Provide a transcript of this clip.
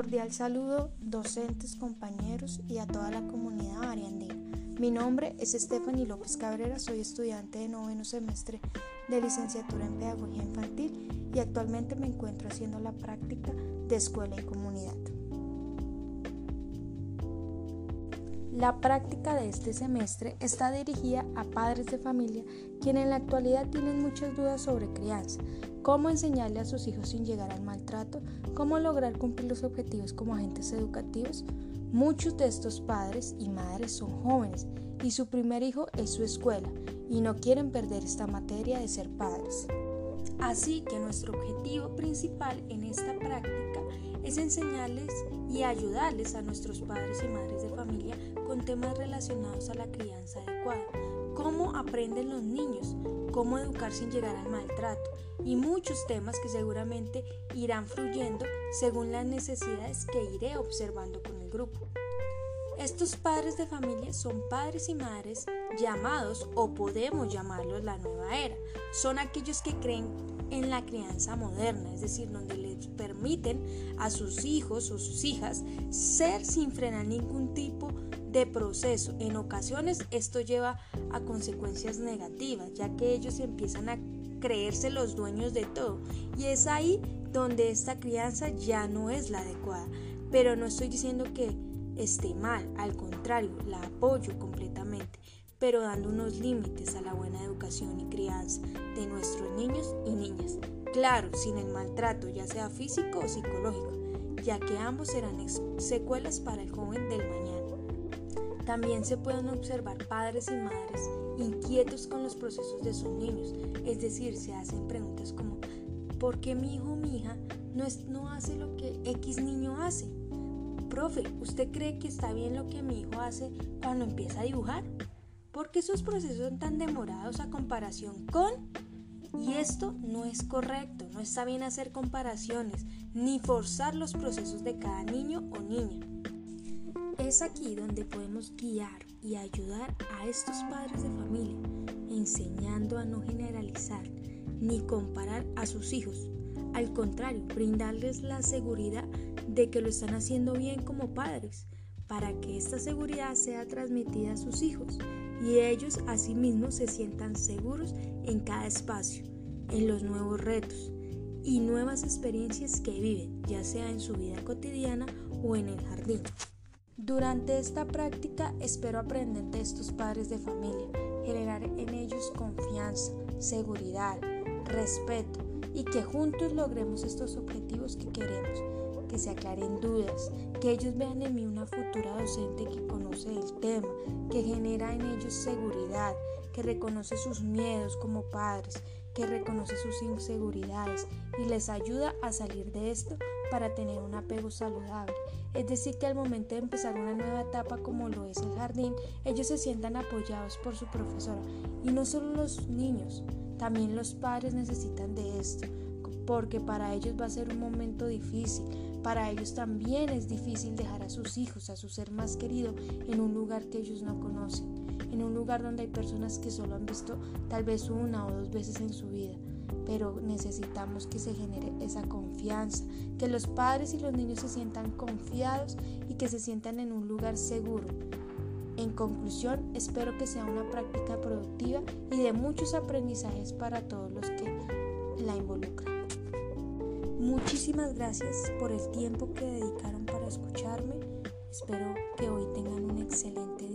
cordial saludo, docentes, compañeros y a toda la comunidad ariandina. Mi nombre es Stephanie López Cabrera, soy estudiante de noveno semestre de licenciatura en Pedagogía Infantil y actualmente me encuentro haciendo la práctica de escuela y comunidad. La práctica de este semestre está dirigida a padres de familia quienes en la actualidad tienen muchas dudas sobre crianza, cómo enseñarle a sus hijos sin llegar al maltrato, cómo lograr cumplir los objetivos como agentes educativos. Muchos de estos padres y madres son jóvenes y su primer hijo es su escuela y no quieren perder esta materia de ser padres. Así que nuestro objetivo principal en esta práctica es enseñarles y ayudarles a nuestros padres y madres de familia con temas relacionados a la crianza adecuada, cómo aprenden los niños, cómo educar sin llegar al maltrato y muchos temas que seguramente irán fluyendo según las necesidades que iré observando con el grupo. Estos padres de familia son padres y madres llamados o podemos llamarlos la nueva era. Son aquellos que creen en la crianza moderna, es decir, donde les permiten a sus hijos o sus hijas ser sin frenar ningún tipo de proceso. En ocasiones esto lleva a consecuencias negativas, ya que ellos empiezan a creerse los dueños de todo y es ahí donde esta crianza ya no es la adecuada. Pero no estoy diciendo que esté mal, al contrario, la apoyo completamente, pero dando unos límites a la buena educación y crianza de nuestros niños y niñas. Claro, sin el maltrato, ya sea físico o psicológico, ya que ambos serán secuelas para el joven del mañana. También se pueden observar padres y madres inquietos con los procesos de sus niños, es decir, se hacen preguntas como ¿por qué mi hijo o mi hija no, no hace lo que X niño hace? Profe, ¿usted cree que está bien lo que mi hijo hace cuando empieza a dibujar? ¿Por qué esos procesos son tan demorados a comparación con? Y esto no es correcto, no está bien hacer comparaciones ni forzar los procesos de cada niño o niña. Es aquí donde podemos guiar y ayudar a estos padres de familia, enseñando a no generalizar ni comparar a sus hijos. Al contrario, brindarles la seguridad de que lo están haciendo bien como padres, para que esta seguridad sea transmitida a sus hijos y ellos asimismo se sientan seguros en cada espacio, en los nuevos retos y nuevas experiencias que viven, ya sea en su vida cotidiana o en el jardín. Durante esta práctica espero aprender de estos padres de familia, generar en ellos confianza, seguridad, respeto y que juntos logremos estos objetivos que queremos que se aclaren dudas, que ellos vean en mí una futura docente que conoce el tema, que genera en ellos seguridad, que reconoce sus miedos como padres, que reconoce sus inseguridades y les ayuda a salir de esto para tener un apego saludable. Es decir, que al momento de empezar una nueva etapa como lo es el jardín, ellos se sientan apoyados por su profesora. Y no solo los niños, también los padres necesitan de esto, porque para ellos va a ser un momento difícil, para ellos también es difícil dejar a sus hijos, a su ser más querido, en un lugar que ellos no conocen, en un lugar donde hay personas que solo han visto tal vez una o dos veces en su vida. Pero necesitamos que se genere esa confianza, que los padres y los niños se sientan confiados y que se sientan en un lugar seguro. En conclusión, espero que sea una práctica productiva y de muchos aprendizajes para todos los que la involucran. Muchísimas gracias por el tiempo que dedicaron para escucharme. Espero que hoy tengan un excelente día